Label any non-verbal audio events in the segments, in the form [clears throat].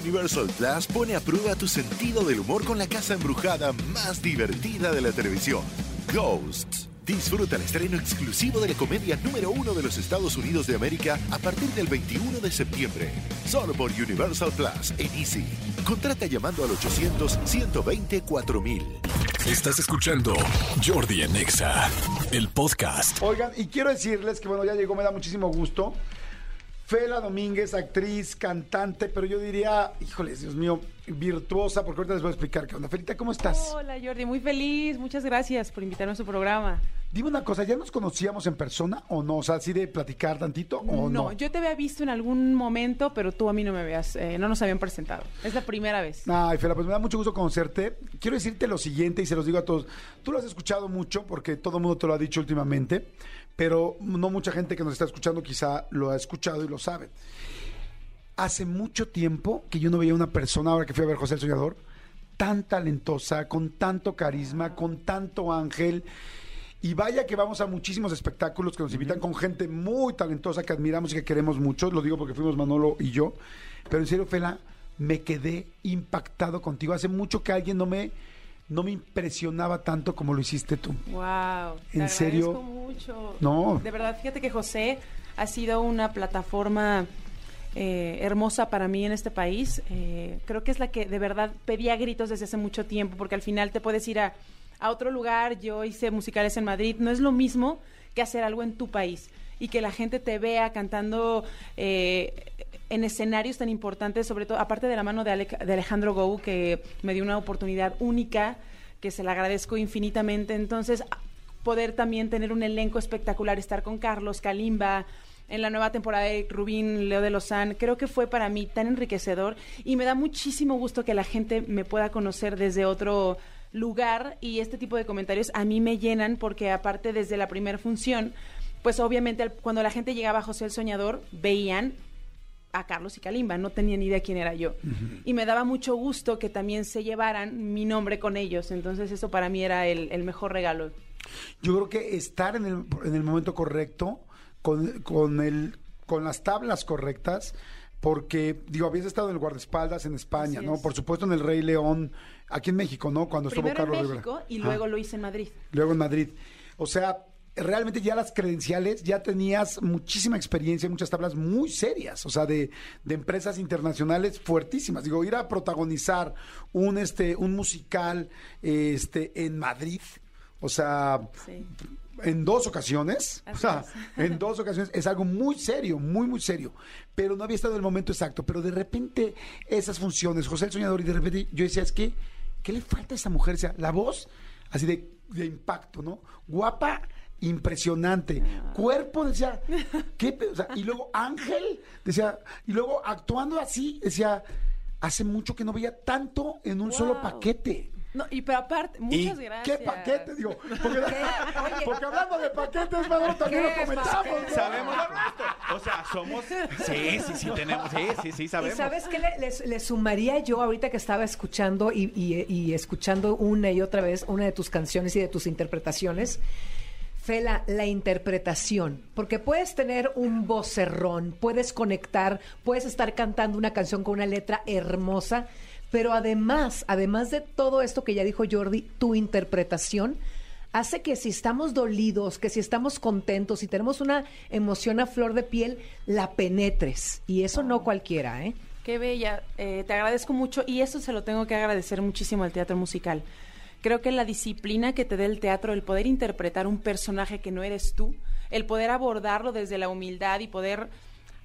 Universal Plus pone a prueba tu sentido del humor con la casa embrujada más divertida de la televisión, Ghosts. Disfruta el estreno exclusivo de la comedia número uno de los Estados Unidos de América a partir del 21 de septiembre. Solo por Universal Plus en Easy. Contrata llamando al 800-120-4000. Estás escuchando Jordi en Exa, el podcast. Oigan, y quiero decirles que bueno, ya llegó, me da muchísimo gusto. Fela Domínguez, actriz, cantante, pero yo diría, híjoles, Dios mío, virtuosa, porque ahorita les voy a explicar qué onda. Felita, ¿cómo estás? Hola Jordi, muy feliz, muchas gracias por invitarme a su programa. Dime una cosa, ¿ya nos conocíamos en persona o no? O sea, así de platicar tantito o no. No, yo te había visto en algún momento, pero tú a mí no me habías, eh, no nos habían presentado. Es la primera vez. Ay, Fela, pues me da mucho gusto conocerte. Quiero decirte lo siguiente y se los digo a todos. Tú lo has escuchado mucho porque todo el mundo te lo ha dicho últimamente, pero no mucha gente que nos está escuchando quizá lo ha escuchado y lo sabe. Hace mucho tiempo que yo no veía una persona, ahora que fui a ver José el Soñador, tan talentosa, con tanto carisma, con tanto ángel. Y vaya que vamos a muchísimos espectáculos que nos invitan con gente muy talentosa que admiramos y que queremos mucho. Lo digo porque fuimos Manolo y yo. Pero en serio, Fela, me quedé impactado contigo. Hace mucho que alguien no me, no me impresionaba tanto como lo hiciste tú. Wow. te ¿En serio? mucho. No. De verdad, fíjate que José ha sido una plataforma eh, hermosa para mí en este país. Eh, creo que es la que de verdad pedía gritos desde hace mucho tiempo, porque al final te puedes ir a, otro lugar. Yo hice musicales en Madrid. No es lo mismo que hacer algo en tu país y que la gente te vea cantando eh, en escenarios tan importantes, sobre todo, aparte de la mano de, de Alejandro Gou, que me dio una oportunidad única, que se la agradezco infinitamente. Entonces, poder también tener un elenco espectacular, estar con Carlos, Kalimba, en la nueva temporada de Rubín, Leo de Lozán, creo que fue para mí tan enriquecedor y me da muchísimo gusto que la gente me pueda conocer desde otro lugar y este tipo de comentarios a mí me llenan porque aparte desde la primera función, pues obviamente cuando la gente llegaba a José el Soñador, veían a Carlos y Kalimba, no tenían ni idea quién era yo. Y me daba mucho gusto que también se llevaran mi nombre con ellos, entonces eso para mí era el, el mejor regalo. Yo creo que estar en el, en el momento correcto, con, con, el, con las tablas correctas, porque, digo, habías estado en el guardaespaldas en España, Así ¿no? es. Por supuesto en el Rey León, aquí en México, ¿no? Cuando estuvo Primero en Carlos México Rivera. y Ah, luego lo hice en Madrid. luego en Madrid. O sea, realmente ya las credenciales, ya tenías muchísima experiencia, muchas tablas muy serias, o sea, de, de empresas internacionales fuertísimas. Digo, ir a protagonizar un, este, un musical este, en Madrid, o sea, Sí. En dos ocasiones, o sea, es. [laughs] en dos ocasiones es algo muy serio, muy, muy serio, pero no había estado en el momento exacto, pero de repente esas funciones, José el Soñador, y de repente yo decía, es que, ¿qué le falta a esa mujer? O sea, la voz, así de, de impacto, ¿no? Guapa, impresionante, cuerpo, decía, [laughs] ¿qué? o sea, y luego Ángel, decía, y luego actuando así, decía, hace mucho que no veía tanto en un solo paquete. No, y pero aparte, muchas ¿Y gracias. ¿Qué paquete? Digo, porque, [laughs] porque hablando de paquetes, Manolo, también lo ¿Qué comentamos. Sabemos lo nuestro. O sea, somos. Sí, sí, sí, tenemos. Sí, sí, sí, ¿Y sabemos. sabes qué le, sumaría yo ahorita que estaba escuchando y, y- y escuchando una y otra vez una de tus canciones y de tus interpretaciones? Fela, la interpretación, porque puedes tener un vocerrón, puedes conectar, puedes estar cantando una canción con una letra hermosa, pero además, además de todo esto que ya dijo Jordi, tu interpretación hace que si estamos dolidos, que si estamos contentos, si tenemos una emoción a flor de piel, la penetres. Y eso no cualquiera, ¿eh? Qué bella, eh, te agradezco mucho y eso se lo tengo que agradecer muchísimo al teatro musical. Creo que la disciplina que te da el teatro, el poder interpretar un personaje que no eres tú, el poder abordarlo desde la humildad y poder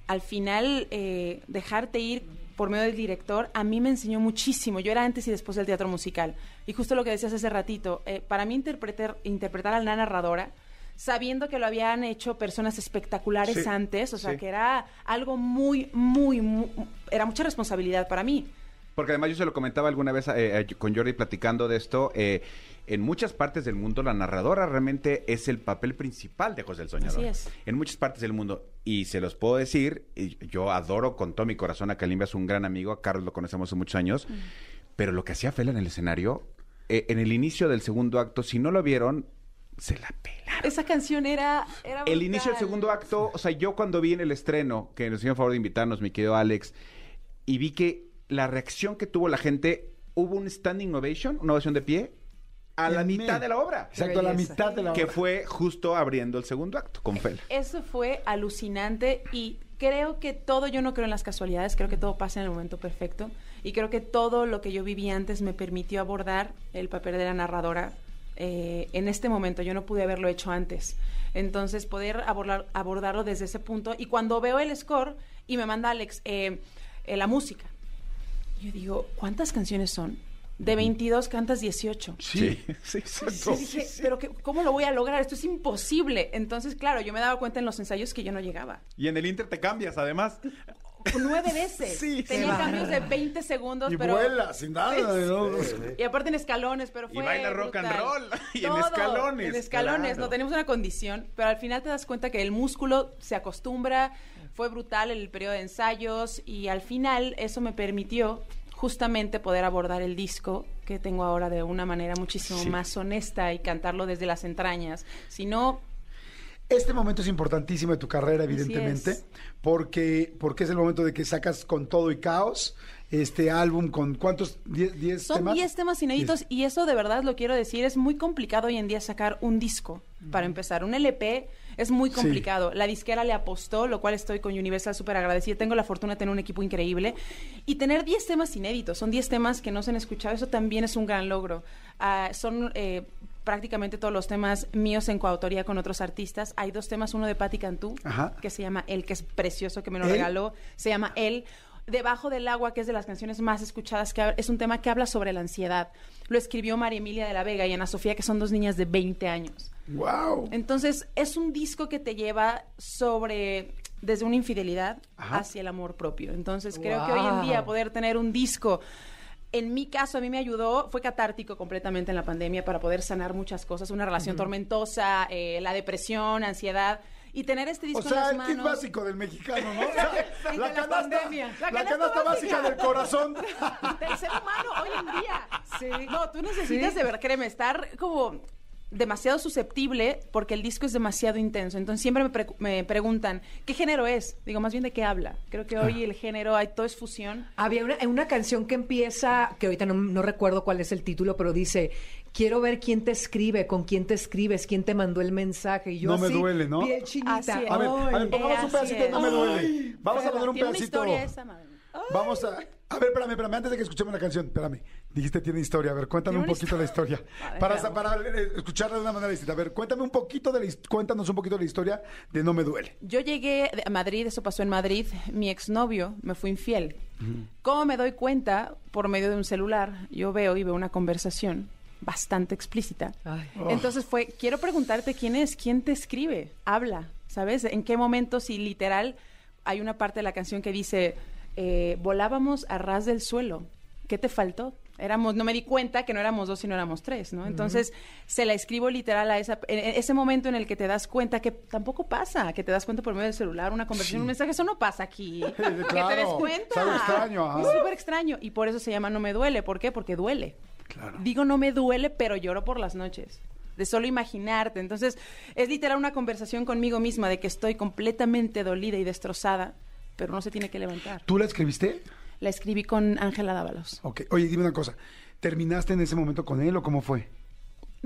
al final eh, dejarte ir por medio del director, a mí me enseñó muchísimo. Yo era antes y después del teatro musical. Y justo lo que decías hace ratito, eh, para mí interpretar, interpretar a la narradora, sabiendo que lo habían hecho personas espectaculares Sí, antes, o sea, sí. que era algo muy, muy, muy, era mucha responsabilidad para mí. Porque además yo se lo comentaba alguna vez eh, eh, con Jordi platicando de esto. eh, en muchas partes del mundo la narradora realmente es el papel principal de José el Soñador. Así es. En muchas partes del mundo. Y se los puedo decir, yo adoro con todo mi corazón a Kalimba, es un gran amigo, a Carlos lo conocemos hace muchos años. Pero lo que hacía Fela en el escenario, eh, en el inicio del segundo acto, si no lo vieron, se la pelaron. Esa canción era... era El inicio del segundo acto, o sea, yo cuando vi en el estreno, que nos hicieron favor de invitarnos, mi querido Alex, y vi que la reacción que tuvo la gente, hubo un standing ovation, una ovación de pie, a la mitad de la obra. Exacto, a la mitad de la Que obra. fue justo abriendo el segundo acto con Fel. Eso fue alucinante y creo que todo, yo no creo en las casualidades, creo que todo pasa en el momento perfecto y creo que todo lo que yo viví antes me permitió abordar el papel de la narradora eh, en este momento. Yo no pude haberlo hecho antes. Entonces, poder abordar, abordarlo desde ese punto y cuando veo el score y me manda Alex eh, eh, la música, yo digo, ¿cuántas canciones son? De 22 cantas 18. Sí. sí, [laughs] sí. Yo dije, pero que, ¿cómo lo voy a lograr? Esto es imposible. Entonces, claro, yo me daba cuenta en los ensayos que yo no llegaba. Y en el Inter te cambias, además. Nueve [laughs] veces. Sí, Tenía cambios de bárbaro. 20 segundos, Y pero... vuela, sin nada. ¿no? Y aparte en escalones, pero Y fue baila rock and roll, [laughs] y en escalones, En escalones, claro. no tenemos una condición, pero al final te das cuenta que el músculo se acostumbra, fue brutal el periodo de ensayos y al final eso me permitió justamente poder abordar el disco que tengo ahora de una manera muchísimo Sí. más honesta y cantarlo desde las entrañas. Si no, Este momento es importantísimo de tu carrera, evidentemente, es. porque, porque es el momento de que sacas con todo y caos este álbum con cuántos, 10 10 Son temas. 10 temas inéditos y eso de verdad lo quiero decir, es muy complicado hoy en día sacar un disco. Para empezar, un LP es muy Sí. complicado. La disquera le apostó, lo cual estoy con Universal súper agradecida. Tengo la fortuna de tener un equipo increíble. Y tener 10 temas inéditos, son 10 temas que no se han escuchado, eso también es un gran logro. Ah, son eh, prácticamente todos los temas míos en coautoría con otros artistas. Hay dos temas, uno de Patti Cantú, Ajá. que se llama El, que es precioso, que me lo ¿El? regaló. Se llama El. Debajo del agua, que es de las canciones más escuchadas, que es un tema que habla sobre la ansiedad. Lo escribió María Emilia de la Vega y Ana Sofía, que son dos niñas de 20 años. Wow. Entonces, es un disco que te lleva sobre desde una infidelidad Ajá. hacia el amor propio. Entonces, creo que hoy en día poder tener un disco en mi caso, a mí me ayudó, fue catártico completamente en la pandemia para poder sanar muchas cosas, una relación tormentosa, eh, la depresión, ansiedad, y tener este disco O sea, en el las kit manos. básico del mexicano, ¿no? [laughs] O sea, la, la canasta, pandemia. la, La canasta, básica. del corazón. [laughs] del ser humano hoy en día. Sí. No, tú necesitas Sí. de ver, créeme, estar como demasiado susceptible porque el disco es demasiado intenso. Entonces siempre me, pre- me preguntan, ¿qué género es? Digo, más bien de qué habla. Creo que hoy el género, hay todo es fusión. Había una, una canción que empieza, que ahorita no, no recuerdo cuál es el título, pero dice, quiero ver quién te escribe, con quién te escribes, quién te mandó el mensaje. Y yo No me así, duele, ¿no? Piel chinita. Así es. A ver, a ver, pongamos un pedacito de. No me duele. Vamos a poner un Tiene una pedacito. historia esa, madre. Vamos a. A ver, espérame, espérame, antes de que escuchemos la canción, espérame. Dijiste tiene historia, a ver, cuéntame un poquito la historia. Ver, Para, veamos. para eh, escucharla de una manera distinta. A ver, cuéntame un poquito de la, cuéntanos un poquito de la historia de No me duele. Yo llegué a Madrid, eso pasó en Madrid, mi exnovio me fue infiel. ¿Cómo me doy cuenta? Por medio de un celular, yo veo y veo una conversación bastante explícita. Ay. Entonces fue, quiero preguntarte quién es, quién te escribe, habla, ¿sabes? ¿En qué momento si literal hay una parte de la canción que dice, eh, volábamos a ras del suelo, ¿qué te faltó? Éramos, no me di cuenta que no éramos dos, sino éramos tres, ¿no? Entonces, se la escribo literal a esa, en, en ese momento en el que te das cuenta que tampoco pasa, que te das cuenta por medio del celular, una conversación, un mensaje, eso no pasa aquí. [laughs] Que te des claro. cuenta. Es algo extraño, ajá. Es súper extraño. Y por eso se llama No me duele. ¿Por qué? Porque duele. Claro. Digo no me duele, pero lloro por las noches. De solo imaginarte. Entonces, es literal una conversación conmigo misma de que estoy completamente dolida y destrozada, pero no se tiene que levantar. ¿Tú la escribiste? La escribí con Ángela Dávalos. Ok. Oye, dime una cosa. ¿Terminaste en ese momento con él o cómo fue?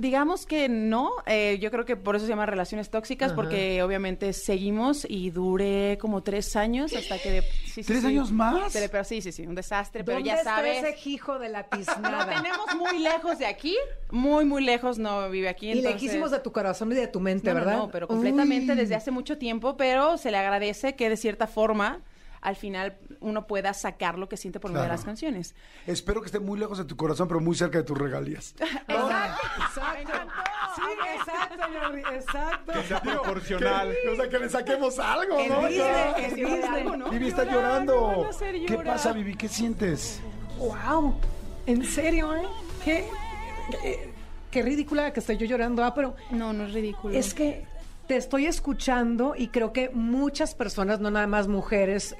Digamos que no, eh, yo creo que por eso se llama relaciones tóxicas, Ajá. porque obviamente seguimos y duré como tres años hasta que... sí, sí, ¿Tres sí. años más? Pero, pero sí, sí, sí, un desastre, pero ¿Dónde ya está sabes... ese hijo de la Lo tiznada? tenemos muy lejos de aquí, muy, muy lejos, no vive aquí. y entonces- lejísimos de tu corazón y de tu mente, No, no, ¿verdad? No, pero completamente Uy. desde hace mucho tiempo, pero se le agradece que de cierta forma al final uno pueda sacar lo que siente por medio de Claro. las canciones. Espero que esté muy lejos de tu corazón, pero muy cerca de tus regalías. [laughs] Exacto, exacto. Sí, exacto, Jordi, exacto. sea proporcional. Que- o sea, que le saquemos algo, El ¿no? El algo, ¿no? Vivi está llorando. ¿Qué pasa, Vivi? ¿Qué sientes? Wow, ¿en serio, eh? ¿Qué, qué, qué ridícula que estoy yo llorando, ah, pero No, no es ridículo. es que te estoy escuchando y creo que muchas personas, no nada más mujeres,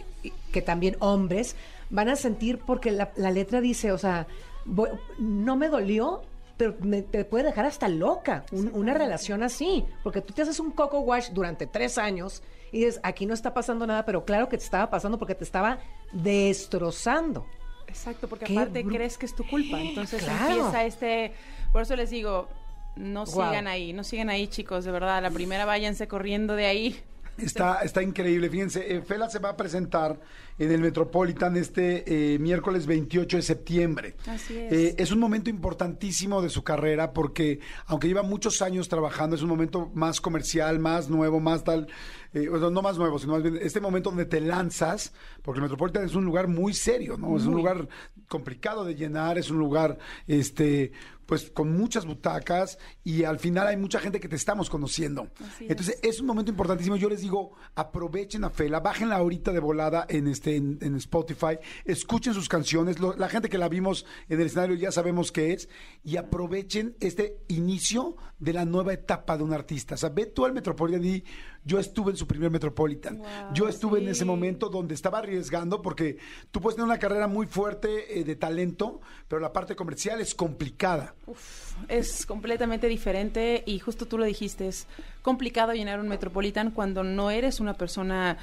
que también hombres, van a sentir porque la, la letra dice, o sea, voy- no me dolió, pero me- te puede dejar hasta loca un- una relación así, porque tú te haces un coco wash durante tres años y dices, aquí no está pasando nada, pero claro que te estaba pasando porque te estaba destrozando. Exacto, porque Qué aparte crees que es tu culpa. Entonces Claro. empieza este. Por eso les digo, no sigan ahí, no sigan ahí, chicos, de verdad. La primera váyanse corriendo de ahí. Está, está increíble. Fíjense, eh, Fela se va a presentar en el Metropolitan este eh, miércoles 28 de septiembre. Así es. Eh, es un momento importantísimo de su carrera porque, aunque lleva muchos años trabajando, es un momento más comercial, más nuevo, más tal. eh, no más nuevo, sino más bien este momento donde te lanzas, porque el Metropolitan es un lugar muy serio, ¿no? Es un lugar complicado de llenar, es un lugar, este pues con muchas butacas y al final hay mucha gente que te estamos conociendo. Así es. Entonces es un momento importantísimo. Yo les digo, aprovechen a Fela, bájenla ahorita de volada en este en, en Spotify, escuchen sus canciones. Lo- la gente que la vimos en el escenario ya sabemos qué es y aprovechen este inicio de la nueva etapa de un artista. O sea, ve tú al Metropolitan y yo estuve en su primer Metropolitan. Wow, yo estuve en ese momento donde estaba arriesgando porque tú puedes tener una carrera muy fuerte eh, de talento, pero la parte comercial es complicada. Uf, es completamente diferente y justo tú lo dijiste, es complicado llenar un Metropolitan cuando no eres una persona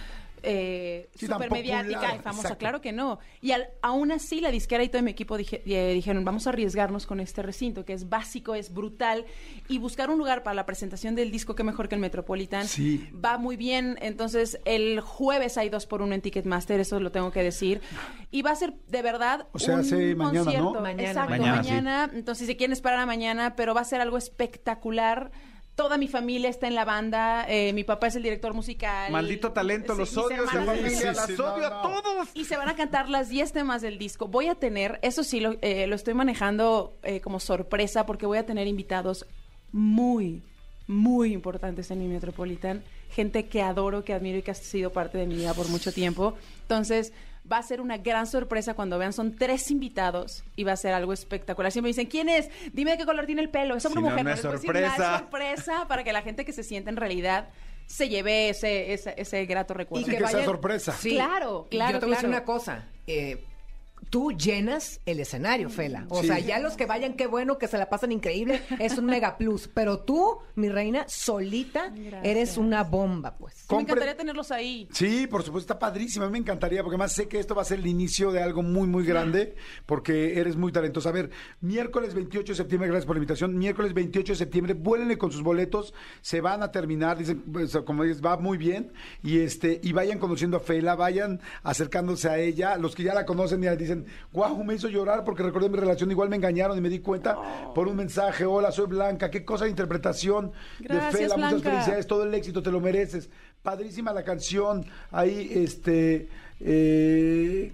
eh, Sí, tan súper mediática y famosa. exacto. Claro que no. Y al- aún así la disquera y todo mi equipo dije- eh, dijeron, vamos a arriesgarnos con este recinto que es básico, es brutal y buscar un lugar para la presentación del disco que mejor que el Metropolitan. Sí. Va muy bien. Entonces el jueves hay dos por uno en Ticketmaster, eso lo tengo que decir. Y va a ser de verdad O sea, un hace mañana. Mañana, Exacto, mañana. mañana. Mañana, Entonces, si quieren esperar a mañana, pero va a ser algo espectacular. Toda mi familia está en la banda. eh, mi papá es el director musical. Maldito talento, Sí, los odio, hermanos familia, Sí, sí, las sí, odio no, a no. todos. y se van a cantar las 10 temas del disco. Voy a tener, eso sí, lo, eh, lo estoy manejando eh, como sorpresa porque voy a tener invitados muy, muy importantes en mi Metropolitan. Gente que adoro, que admiro y que ha sido parte de mi vida por mucho tiempo. Entonces, va a ser una gran sorpresa cuando vean. Son tres invitados y va a ser algo espectacular. Siempre me dicen, ¿quién es? Dime de qué color tiene el pelo. ¿Es hombre Si o mujer? no es les voy a decir, "No, sorpresa". es sorpresa para que la gente que se siente en realidad se lleve ese, ese, ese grato recuerdo. Y que sea sorpresa. Sí. Claro, Y claro, Yo te voy a decir claro. una cosa. eh, tú llenas el escenario, Fela. O Sí. sea, ya los que vayan, qué bueno, que se la pasan increíble, es un mega plus. Pero tú, mi reina, solita, Gracias. eres una bomba, pues. Sí, me encantaría tenerlos ahí. Sí, por supuesto, está padrísimo. A mí me encantaría, porque además sé que esto va a ser el inicio de algo muy, muy grande, porque eres muy talentosa. A ver, miércoles 28 de septiembre, gracias por la invitación. Miércoles 28 de septiembre, vuélenle con sus boletos, se van a terminar, dicen, pues, como dices, va muy bien. Y este, y vayan conociendo a Fela, vayan acercándose a ella. Los que ya la conocen ya dicen, guau, me hizo llorar porque recordé mi relación, igual me engañaron y me di cuenta por un mensaje, hola, soy Blanca, qué cosa de interpretación Gracias, de Fela, muchas Blanca. felicidades todo el éxito, te lo mereces. Padrísima la canción. Ahí, este. eh,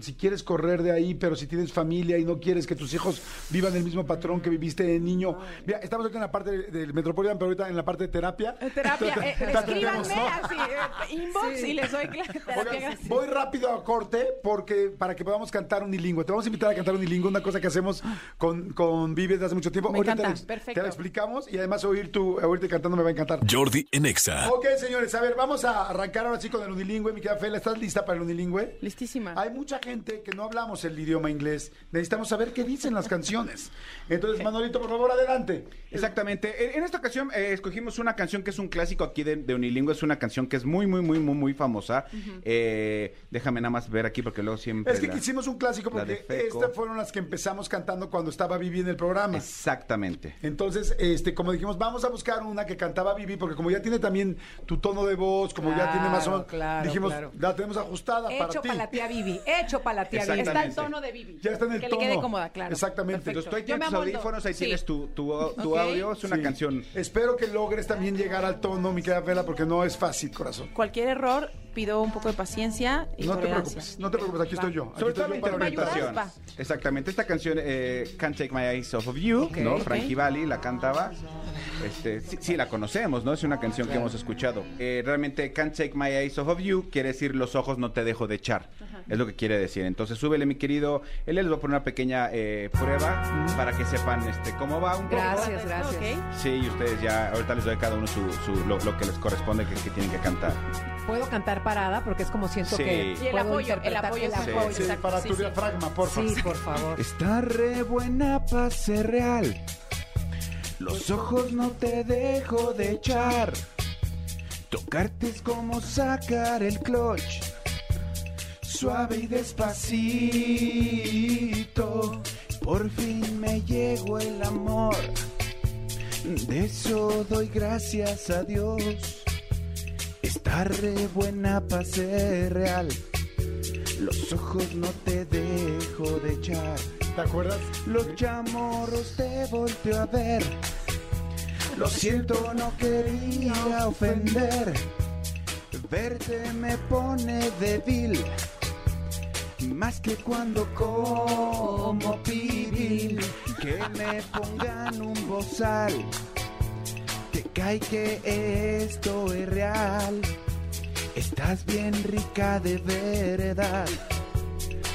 si quieres correr de ahí, pero si tienes familia y no quieres que tus hijos vivan el mismo patrón que viviste de niño. Mira, estamos ahorita en la parte del Metropolitan, pero ahorita en la parte de terapia. Terapia, eh, escríbanme ¿no? así, eh, inbox y les doy terapia [laughs] Oigan, voy rápido a corte porque para que podamos cantar unilingüe. Te vamos a invitar a cantar unilingüe, una cosa que hacemos con, con Vives desde hace mucho tiempo. Me Ahorita encanta, te, la- perfecto. te la explicamos y además oír tu, oírte cantando me va a encantar. Jordi en Exa. Ok, señores, a ver, vamos a arrancar ahora sí con el unilingüe. Mi querida Fela, ¿estás lista para el unilingüe? Listísima. Hay mucha gente que no hablamos el idioma inglés. Necesitamos saber qué dicen las canciones. Entonces, Manolito, por favor, adelante. Exactamente. En, esta ocasión eh, escogimos una canción que es un clásico aquí de, de Unilingüe. Es una canción que es muy, muy, muy, muy, muy famosa. Eh, déjame nada más ver aquí porque luego siempre... Es que la- hicimos un clásico porque estas fueron las que empezamos cantando cuando estaba Vivi en el programa. Exactamente. Entonces, este, como dijimos, vamos a buscar una que cantaba Vivi, porque como ya tiene también tu tono de voz, como ya tiene más o menos, Claro, claro, dijimos, claro. la tenemos ajustada para Hecho ti. para tía Vivi. Hecho para la tía Vivi. Está el tono de Vivi. Ya está en el que tono. le quede cómoda, claro. Exactamente. Entonces tú ahí tienes tus audífonos, ahí Sí. tienes tu, tu, audio. Es una Sí. canción... Espero que logres también llegar al tono, mi querida Fela, porque no es fácil, corazón. Cualquier error, pido un poco de paciencia y No te preocupes, no te preocupes, aquí Va. estoy yo. Aquí Sobre estoy todo la interpretación. Exactamente. Esta canción, eh, Can't Take My Eyes Off of You, Ok, ¿no? ok. Frankie Valli la cantaba. Este, sí, sí, la conocemos, ¿no? Es una canción que hemos escuchado. Eh, realmente, Can't Take My Eyes Off of You quiere decir los ojos no te dejo de echar. Es lo que quiere decir. Entonces, súbele, mi querido. Él les va a poner una pequeña eh, prueba para que sepan este, cómo va un poco. Gracias, gracias. Sí, y ustedes ya, ahorita les doy a cada uno su, su- lo, lo que les corresponde que, que tienen que cantar. Puedo cantar parada porque es como siento Sí. que. Y el puedo apoyo, el apoyo, el sí. apoyo. Sí, para sí, tu sí. diafragma, por favor. Sí, por favor. Está re buena para ser real. Los ojos no te dejo de echar. Tocarte es como sacar el clutch. Suave y despacito. Por fin me llegó el amor. De eso doy gracias a Dios. Está re buena para ser real. Los ojos no te dejo de echar. ¿Te acuerdas? Los chamorros te volteo a ver. Lo siento, no quería ofender. Verte me pone débil. Más que cuando como pibil. Que me pongan un bozal. Que cae que esto es real. Estás bien rica de verdad.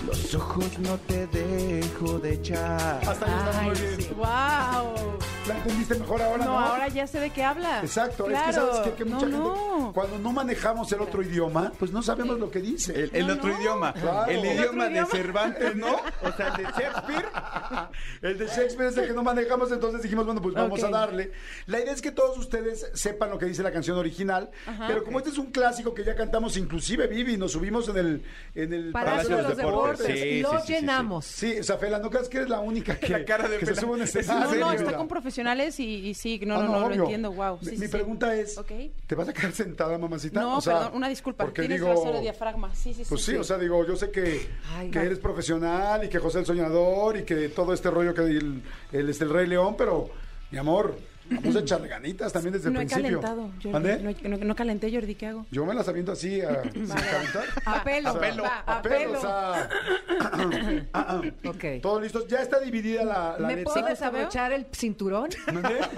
Los ojos no te dejo de echar. Hasta ahí está muy bien. sí. ¡Wow! ¿La entendiste mejor ahora, no? No, ahora ya sé de qué habla. Exacto, Claro. es que sabes qué? que no, mucha gente, no. cuando no manejamos el otro idioma, pues no sabemos lo que dice. El, el No, otro no. idioma. Claro. El El idioma de idioma. Cervantes, ¿no? O sea, el de Shakespeare. [laughs] El de Shakespeare es el que no manejamos, entonces dijimos, bueno, pues vamos Ok. a darle. La idea es que todos ustedes sepan lo que dice la canción original, pero como este es un clásico que ya cantamos, inclusive Vivi, nos subimos en el, en el Palacio de los Deportes. Sí, lo sí, sí, sí, sí. llenamos. Sí, o sea, Fela, no creas que eres la única [laughs] que, La cara de que se Fela. sube a un Es escenario. No, no, está con profesionales y, y sí, no, Ah, no, no, lo obvio. entiendo, wow. Mi, Sí, mi sí, pregunta es. ¿te vas a quedar sentada, mamacita? No, O sea, perdón, una disculpa. porque Tienes digo, razón de diafragma. Sí, sí. Pues sí, o sea, digo, yo sé que, Ay, que eres profesional y que José el Soñador y que todo este rollo que el, el, este, el Rey León, pero, mi amor, vamos a echarle ganitas también desde no el he principio. calentado. Jordi. No, he- no, no calenté, Jordi, ¿qué hago? Yo me las aviento así, a, [clears throat] sin calentar. A pelo. O sea, a pelo, o sea, Ok. [clears throat] todos listos. Ya está dividida la, la ¿Me letra. puedo desabrochar el cinturón?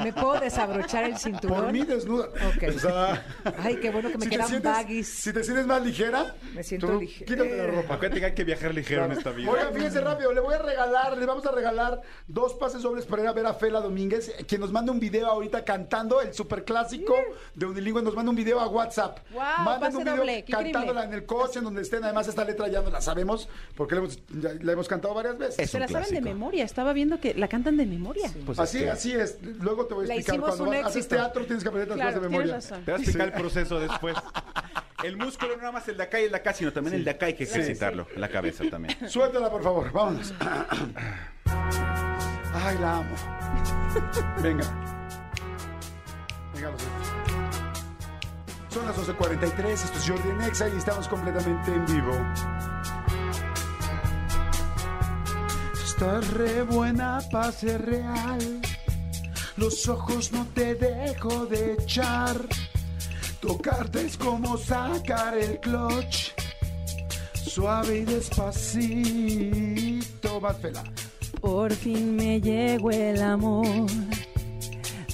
¿Me puedo desabrochar el Por cinturón? mí desnuda. Ok. O sea, Ay, qué bueno que me si quedan sientes- baggies. Si te sientes más ligera, Me siento ligera. Quítate la ropa. Acuérdate que hay que viajar ligero en esta vida. Oigan, fíjense rápido, le voy a regalar, le vamos a regalar dos pases dobles para ir a ver a Fela Domínguez, quien nos manda un video ahorita cantando el superclásico de Unilingüe, nos manda un video a WhatsApp. Wow, Manden un video doble, cantándola increíble. en el coche, en donde estén. Además, esta letra ya no la sabemos, porque la hemos, ya la hemos cantado varias veces. Es Se la saben de memoria. Estaba viendo que la cantan de memoria. Pues así, es que- así es. Luego te voy a explicar. Cuando vas- haces teatro tienes que aprender las Claro, cosas de memoria. razón. Te vas a explicar el proceso después. El músculo no nada más el de acá y el de acá, sino también el de acá hay que ejercitarlo. La cabeza también. [laughs] Suéltala, por favor. Vámonos. [clears throat] Ay, la amo. Venga. Venga, los ojos. Son las 11.43, esto es Jordi en Exa y estamos completamente en vivo. Estás re buena para ser real. Los ojos no te dejo de echar. Tocarte es como sacar el clutch. Suave y despacito. Vas, Fela. Por fin me llegó el amor.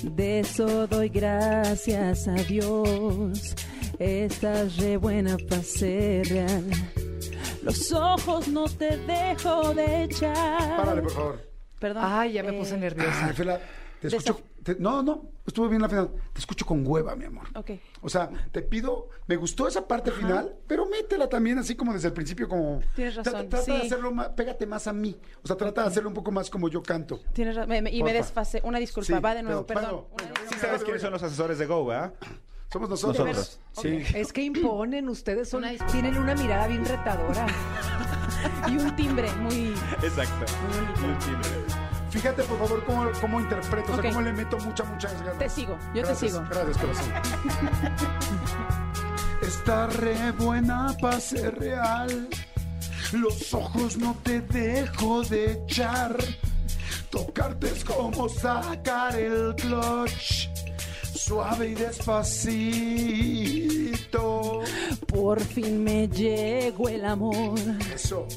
De eso doy gracias a Dios. Estás re buena para ser real. Los ojos no te dejo de echar. Párale, por favor. Perdón. Ay, ya me eh, puse nerviosa. Ay, Fela, te escucho. Te- no, no, estuvo bien la final. Te escucho con hueva, mi amor. Ok. O sea, te pido, me gustó esa parte final, pero métela también así como desde el principio, como. Tienes razón, Trata, de sí. hacerlo más, pégate más a mí. O sea, trata de hacerlo un poco más como yo canto. Tienes razón. Me- me- y me Porfa. desfasé. Una disculpa. Sí, Va de nuevo. pero- Perdón. Una Sí sabes quiénes son los asesores de Go, ¿verdad? Somos nosotros. Nosotros. Sí. Es que imponen, ustedes son, Una tienen una mirada bien retadora. [laughs] Y un timbre muy. Exacto. Fíjate, por favor, cómo, cómo interpreto, o sea, cómo le meto mucha, mucha ganas. Te sigo. Yo Gracias, te sigo. Gracias, corazón. [laughs] Está re buena para ser real. Los ojos no te dejo de echar. Tocarte es como sacar el clutch. Suave y despacito. Por fin me llegó el amor. Eso.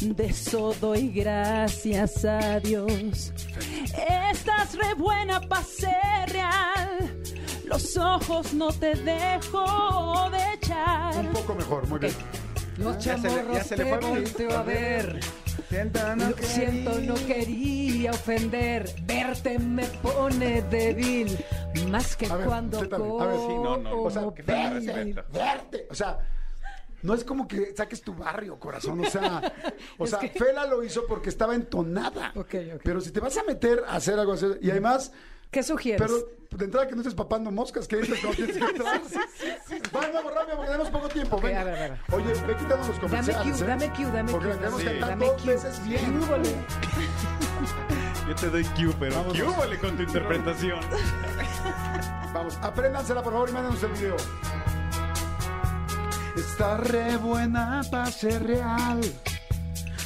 De eso doy gracias a Dios. Estás re buena para ser real. Los ojos no te dejo de echar. Un poco mejor, muy bien. Los Ya se le- ya se le te a volteo a ver. Lo siento, no quería ofender. Verte me pone débil. Más que A ver, cuando siéntate. A ver, sí, no, no. O sea, respeto. verte. O sea, no es como que saques tu barrio, corazón. O sea, [laughs] o sea, Fela lo hizo porque estaba entonada. Ok, ok. Pero si te vas a meter a hacer algo así, y además, ¿Qué sugieres? Pero de entrada que no estés papando moscas, que dices, no tienes que entrar. Vamos, vamos rápido, porque tenemos poco tiempo. Venga. a ver, a ver. Oye, ve quitando los Dame comerciales. cue, ¿eh? dame cue, dame Porque cue. la queremos Sí. cantar Dame dos cue. veces bien. Yo te doy cue, pero Vámonos. cue vale con tu interpretación. Vamos, apréndansela por favor y mándanos el video. Está re buena para ser real.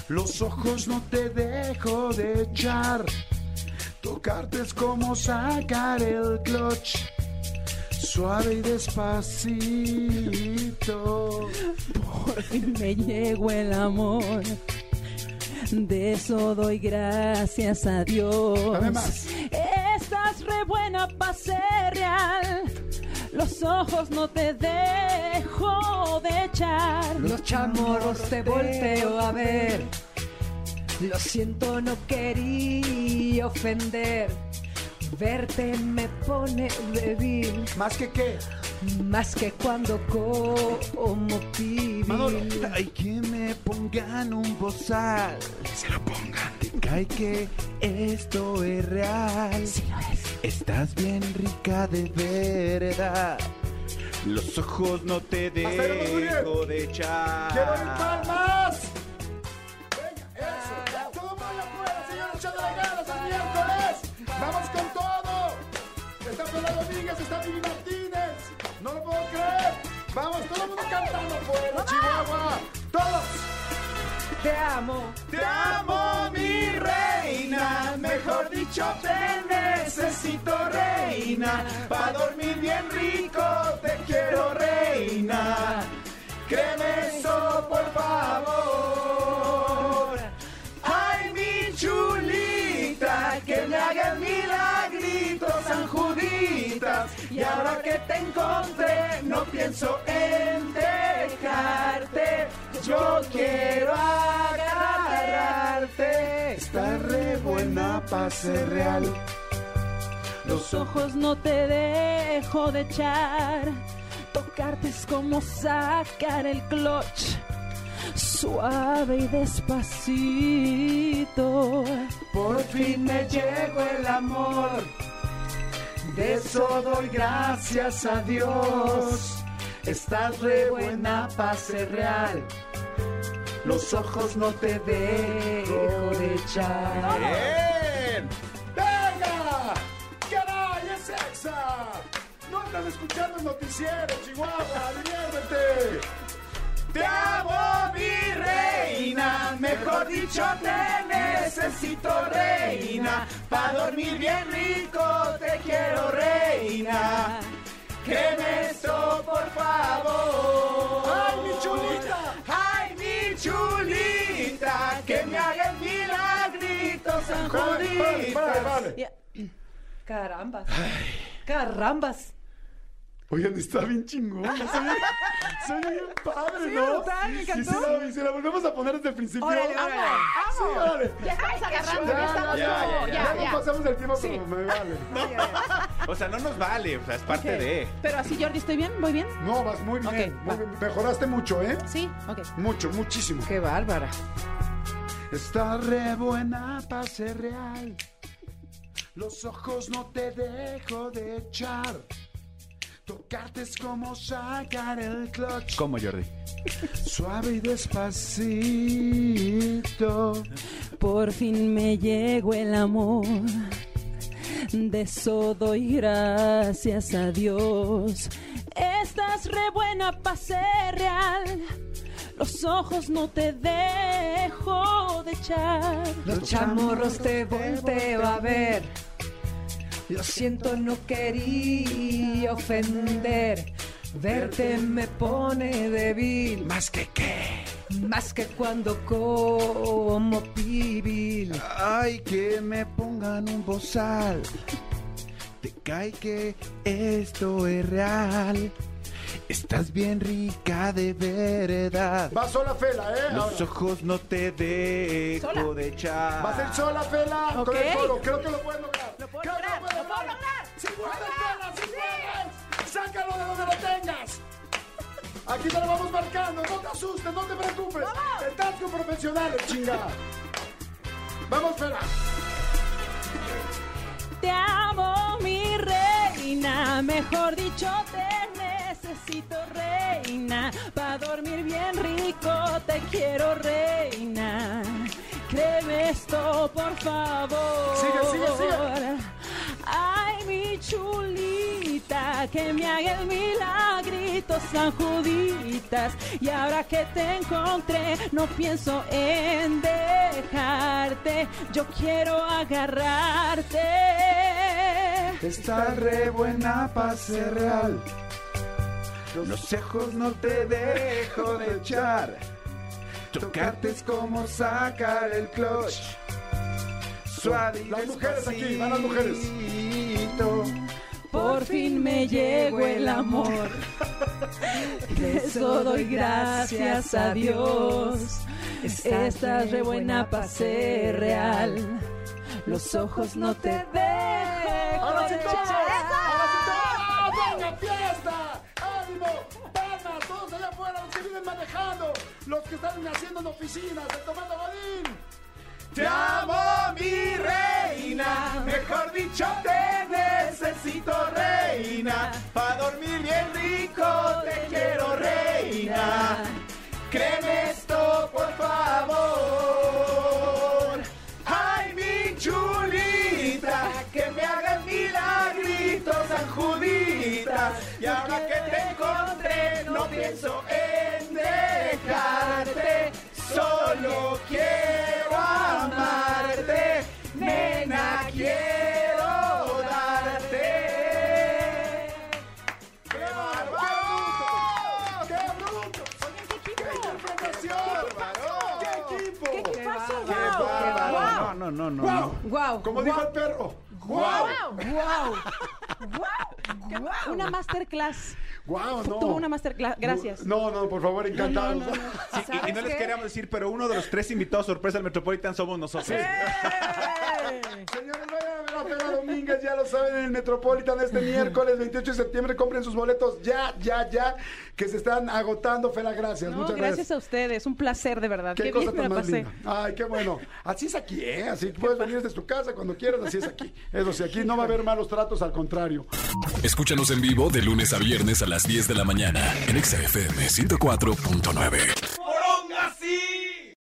Los ojos no te dejo de echar. Tocarte es como sacar el clutch. Suave y despacito. Por fin me llegó el amor. De eso doy gracias a Dios. Dame más. Estás re buena para ser real. Los ojos no te dejo de echar. Los chamorros te volteo a ver. Lo siento, no quería ofender. Verte me pone débil, ¿Más que qué? más que cuando como pibil. Manolo. Hay que me pongan un bozal. Se lo pongan. Te cae que esto es real. Sí lo es. Estás bien rica de verdad. Los ojos no te dejo de echar. ¡Quiero ir palmas! Está Vivi Martínez. No lo puedo creer. Vamos, todo el mundo cantando afuera, Chihuahua. Todos. Te amo. Te amo, mi reina. Mejor dicho, te necesito, reina. Pa' dormir bien rico, te quiero, reina. Créeme eso, por favor. Y ahora que te encontré, no pienso en dejarte. Yo quiero agarrarte. Está re buena para ser real. Los ojos no te dejo de echar. Tocarte es como sacar el clutch. Suave y despacito. Por fin me llegó el amor. De eso doy gracias a Dios. Estás re buena para ser real. Los ojos no te dejo de echar. ¡Bien! ¡Venga! ¡Caray, es exa! No estás escuchando el noticiero, Chihuahua, diviértete. Te amo, mi reina, mejor dicho, te necesito, reina. Pa' dormir bien rico, te quiero, reina. Créeme esto, por favor. ¡Ay, mi chulita! ¡Ay, mi chulita! Que me haga el milagrito, San Vale, vale, vale, vale. Ya. Carambas. Oigan, está bien chingón. Se oye bien padre, Sí, ¿no? brutal, me Y encantó. si la, y si la volvemos a poner desde el principio. Órale, órale. Sí, órale. Ya estamos agarrando, Ya, ya, ya, estamos ya, como- ya, ya, no ya. pasamos el tiempo, pero me vale. [laughs] O sea, no nos vale, o sea, es parte de. Pero así, Jordi, ¿estoy bien? ¿Voy bien? No, vas muy bien. Ok, muy va. bien. Mejoraste mucho, ¿eh? Sí, ok. Mucho, muchísimo. Qué bárbara. Está re buena para ser real. Los ojos no te dejo de echar. Tocarte es como sacar el clutch. ¿Cómo, Jordi? Suave y despacito. Por fin me llegó el amor. De eso doy gracias a Dios. Estás re buena para ser real. Los ojos no te dejo de echar. Los chamorros te volteo a ver. Lo siento, no quería ofender. Verte me pone débil, Más que qué. más que cuando como pibil. Ay, que me pongan un bozal. Te cae que esto es real. Estás bien rica de verdad. Va sola Fela, ¿eh? Los Ahora. ojos no te dejo Sola. de echar. Va a ser sola Fela con Ok. el coro. Creo que lo puedes lograr. Lo puedo Creo que lograr, puedes lo puedo lograr. ¡Sí puedes, Fela! ¡Sí puedes! ¡Sácalo de donde lo tengas! Aquí te lo vamos marcando. No te asustes, no te preocupes. Estás con profesionales, chinga. Vamos, Fela. Te amo, reina, mejor dicho, te necesito reina. Pa' dormir bien rico, te quiero reina. Créeme esto, por favor. Sigue, sigue, sigue. Ay, mi chulita, que me haga el milagrito, San Juditas. Y ahora que te encontré, no pienso en dejarte. Yo quiero agarrarte. Está re buena para ser real. Los ojos no te dejo de echar. Tocarte es como sacar el clutch. Suave y Las mujeres aquí, van las mujeres. Por fin me llegó el amor. [laughs] De eso doy gracias a Dios. Estás re buena para ser real. Los ojos no te dejo ¡Ahora sí. ¡Ahora sí! ¡Venga, fiesta! ¡Ánimo! ¡Palmas! ¡Todos allá afuera! ¡Los que vienen manejando! ¡Los que están haciendo en oficinas! ¡El tomando godín! Te amo, mi reina. Mejor dicho, te necesito, reina. Pa' dormir bien rico, te quiero, reina. Créeme esto, por favor. Ay, mi chulita, que me hagan milagritos, San Juditas. Y ahora que te pienso en dejarte. Solo quiero amarte, nena, quiero darte. ¡Qué bárbaro! ¡Qué bruto! ¡Qué interpretación! ¡Qué equipo! ¿Qué pasó? ¡Qué Wow. bárbaro! No, no, no, no. ¡Guau! Guau, Como dijo el perro. ¡Guau! Wow. [laughs] Una masterclass. ¡Guau! No. Tuvo una masterclass. Gracias. No, no, por favor, encantados. Sí, y- y, ¿Sabes no les qué? queríamos decir, pero uno de los tres invitados sorpresa al Metropolitan somos nosotros. Señores, vayan a ver a Ya lo saben, en el Metropolitan este miércoles 28 de septiembre. Compren sus boletos ya, ya, ya, que se están agotando. Fela, gracias. No, Muchas gracias gracias. a ustedes. Un placer, de verdad. Qué, Qué, cosa bien me tan la más pasé. linda. Ay, qué bueno. Así es aquí, ¿eh? Así puedes venir desde tu casa cuando quieras, así es aquí. Eso sí, aquí no va a haber malos tratos, al contrario. Escúchanos en vivo de lunes a viernes a las 10 de la mañana en Exa FM 104.9.